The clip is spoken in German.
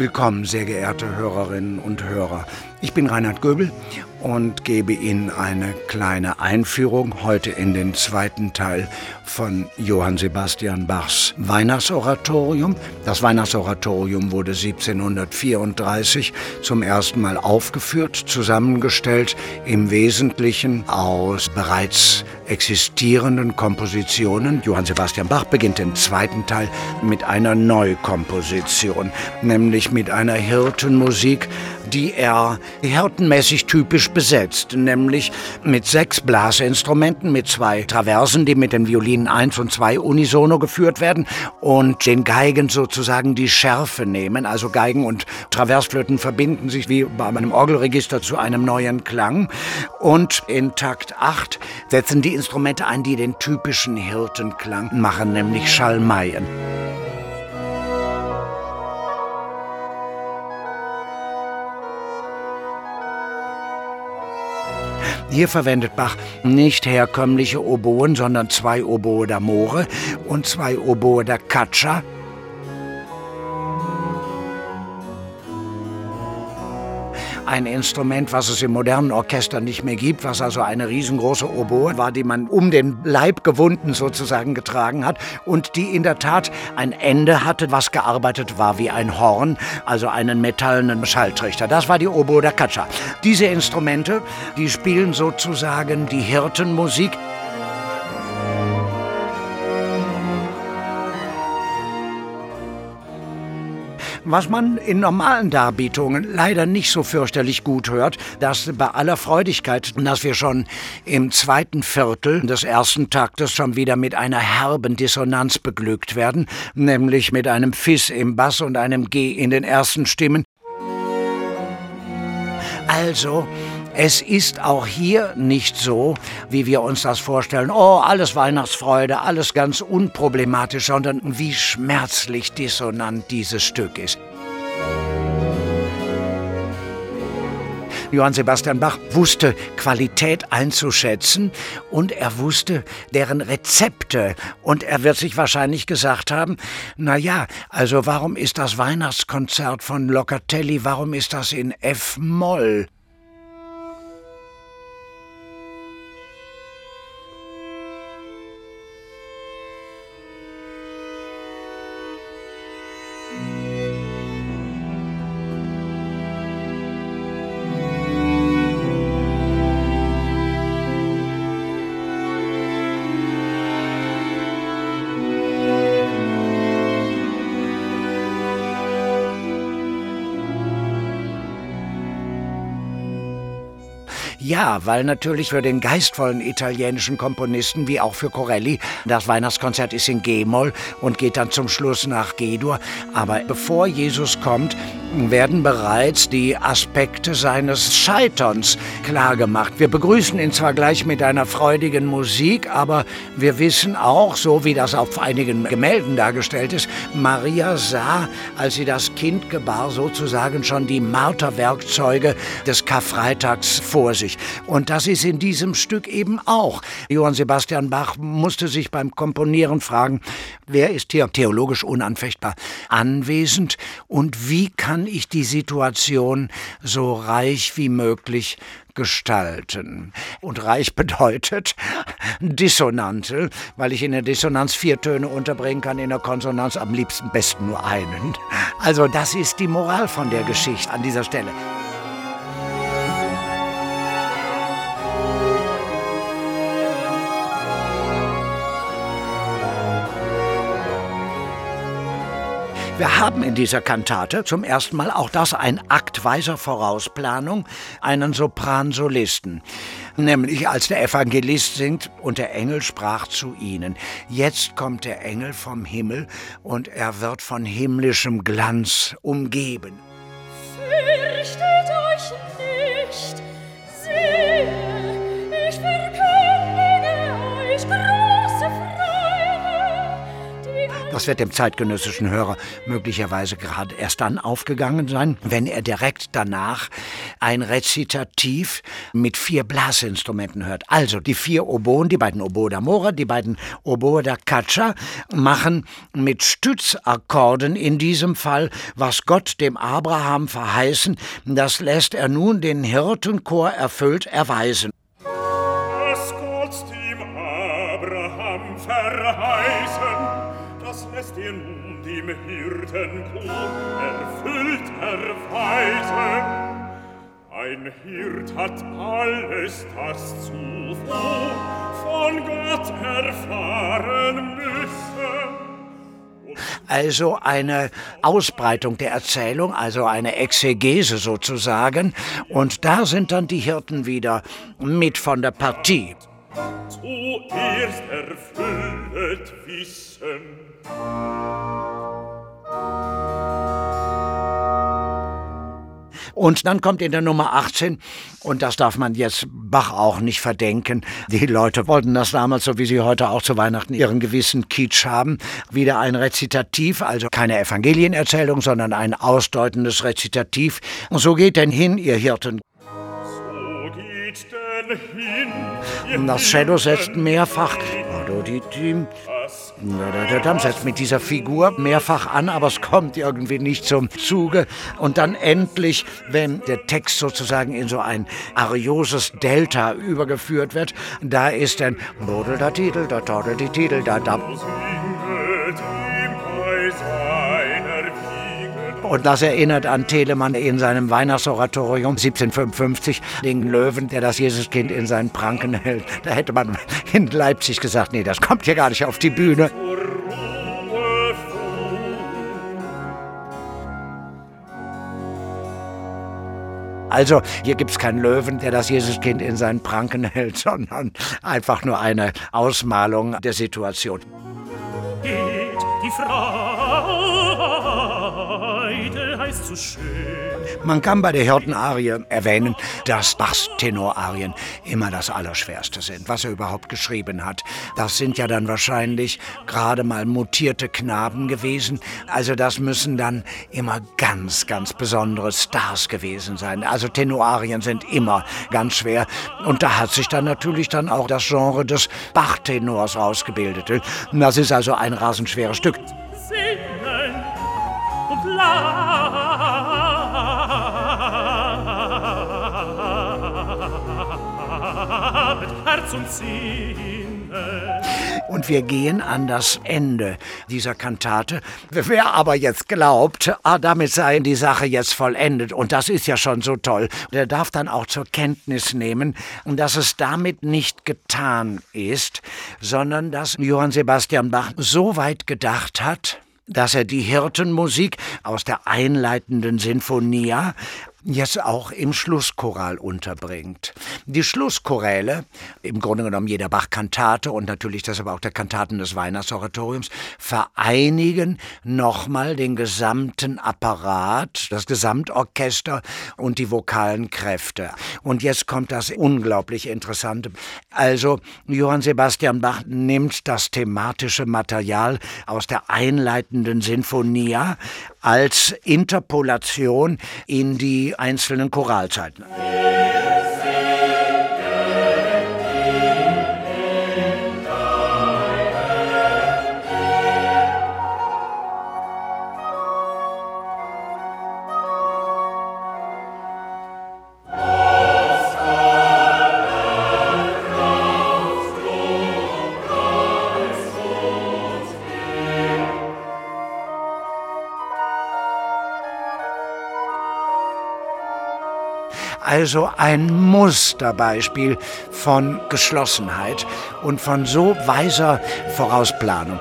Willkommen, sehr geehrte Hörerinnen und Hörer. Ich bin Reinhard Göbel und gebe Ihnen eine kleine Einführung heute in den zweiten Teil von Johann Sebastian Bachs Weihnachtsoratorium. Das Weihnachtsoratorium wurde 1734 zum ersten Mal aufgeführt, zusammengestellt im Wesentlichen aus bereits existierenden Kompositionen. Johann Sebastian Bach beginnt den zweiten Teil mit einer Neukomposition, nämlich mit einer Hirtenmusik, die er hirtenmäßig typisch besetzt, nämlich mit sechs Blasinstrumenten, mit zwei Traversen, die mit den Violinen 1 und 2 unisono geführt werden und den Geigen sozusagen die Schärfe nehmen. Also Geigen und Traversflöten verbinden sich wie bei einem Orgelregister zu einem neuen Klang und in Takt 8 setzen die Instrumente ein, die den typischen Hirtenklang machen, nämlich Schalmeien. Hier verwendet Bach nicht herkömmliche Oboen, sondern zwei Oboe d'Amore und zwei Oboe da Caccia ein Instrument, was es im modernen Orchester nicht mehr gibt, was also eine riesengroße Oboe war, die man um den Leib gewunden sozusagen getragen hat und die in der Tat ein Ende hatte, was gearbeitet war wie ein Horn, also einen metallenen Schalltrichter. Das war die Oboe da Caccia. Diese Instrumente, die spielen sozusagen die Hirtenmusik Was man in normalen Darbietungen leider nicht so fürchterlich gut hört, dass bei aller Freudigkeit, dass wir schon im zweiten Viertel des ersten Taktes schon wieder mit einer herben Dissonanz beglückt werden, nämlich mit einem Fis im Bass und einem G in den ersten Stimmen. Also, es ist auch hier nicht so, wie wir uns das vorstellen, oh, alles Weihnachtsfreude, alles ganz unproblematisch, sondern wie schmerzlich dissonant dieses Stück ist. Johann Sebastian Bach wusste Qualität einzuschätzen und er wusste deren Rezepte und er wird sich wahrscheinlich gesagt haben, na ja, also warum ist das Weihnachtskonzert von Locatelli, warum ist das in F Moll? Ja, weil natürlich für den geistvollen italienischen Komponisten wie auch für Corelli das Weihnachtskonzert ist in G-Moll und geht dann zum Schluss nach G-Dur. Aber bevor Jesus kommt, werden bereits die Aspekte seines Scheiterns klargemacht. Wir begrüßen ihn zwar gleich mit einer freudigen Musik, aber wir wissen auch, so wie das auf einigen Gemälden dargestellt ist, Maria sah, als sie das Kind gebar, sozusagen schon die Marterwerkzeuge des Karfreitags vor sich. Und das ist in diesem Stück eben auch. Johann Sebastian Bach musste sich beim Komponieren fragen, wer ist hier theologisch unanfechtbar anwesend und wie kann ich die Situation so reich wie möglich gestalten. Und reich bedeutet Dissonante, weil ich in der Dissonanz vier Töne unterbringen kann, in der Konsonanz am liebsten besten nur einen. Also das ist die Moral von der Geschichte an dieser Stelle. Wir haben in dieser Kantate zum ersten Mal auch das ein Akt weiser Vorausplanung, einen Sopransolisten. Nämlich als der Evangelist singt und der Engel sprach zu ihnen. Jetzt kommt der Engel vom Himmel und er wird von himmlischem Glanz umgeben. Fürchtet euch nicht, sehe, Das wird dem zeitgenössischen Hörer möglicherweise gerade erst dann aufgegangen sein, wenn er direkt danach ein Rezitativ mit vier Blasinstrumenten hört. Also die vier Oboen, die beiden Oboe d'Amore, die beiden Oboe da Caccia machen mit Stützakkorden in diesem Fall, was Gott dem Abraham verheißen, das lässt er nun den Hirtenchor erfüllt erweisen. Was Gott dem Abraham verheißen, das lässt er nun dem Hirtenchor erfüllt erweisen. Ein Hirt hat alles das zuvor von Gott erfahren müssen. Also eine Ausbreitung der Erzählung, also eine Exegese sozusagen. Und da sind dann die Hirten wieder mit von der Partie. Zuerst erfüllet Wissen. Und dann kommt in der Nummer 18, und das darf man jetzt Bach auch nicht verdenken, die Leute wollten das damals, so wie sie heute auch zu Weihnachten ihren gewissen Kitsch haben, wieder ein Rezitativ, also keine Evangelienerzählung, sondern ein ausdeutendes Rezitativ. Und so geht denn hin, ihr Hirten. So geht denn hin. Das Cello setzt mehrfach dann setzt mit dieser Figur mehrfach an, aber es kommt irgendwie nicht zum Zuge. Und dann endlich, wenn der Text sozusagen in so ein arioses Delta übergeführt wird, da ist dann Bodel da Titel, da Titel, da Und das erinnert an Telemann in seinem Weihnachtsoratorium 1755, den Löwen, der das Jesuskind in seinen Pranken hält. Da hätte man in Leipzig gesagt, nee, das kommt hier gar nicht auf die Bühne. Also hier gibt es keinen Löwen, der das Jesuskind in seinen Pranken hält, sondern einfach nur eine Ausmalung der Situation. geht die schön. Man kann bei der Hirtenarie erwähnen, dass Bachs Tenorarien immer das Allerschwerste sind, was er überhaupt geschrieben hat. Das sind ja dann wahrscheinlich gerade mal mutierte Knaben gewesen. Also das müssen dann immer ganz, ganz besondere Stars gewesen sein. Also Tenorarien sind immer ganz schwer. Und da hat sich dann natürlich dann auch das Genre des Bachtenors ausgebildet. Das ist also ein rasend schweres Stück. Sinne. Und wir gehen an das Ende dieser Kantate. Wer aber jetzt glaubt, ah, damit sei die Sache jetzt vollendet, und das ist ja schon so toll, der darf dann auch zur Kenntnis nehmen, dass es damit nicht getan ist, sondern dass Johann Sebastian Bach so weit gedacht hat, dass er die Hirtenmusik aus der einleitenden Sinfonia jetzt auch im Schlusschoral unterbringt. Die Schlusschoräle, im Grunde genommen jeder Bach-Kantate und natürlich deshalb auch der Kantaten des Weihnachtsoratoriums, vereinigen nochmal den gesamten Apparat, das Gesamtorchester und die vokalen Kräfte. Und jetzt kommt das unglaublich Interessante. Also Johann Sebastian Bach nimmt das thematische Material aus der einleitenden Sinfonia als Interpolation in die einzelnen Choralzeiten. Also ein Musterbeispiel von Geschlossenheit und von so weiser Vorausplanung.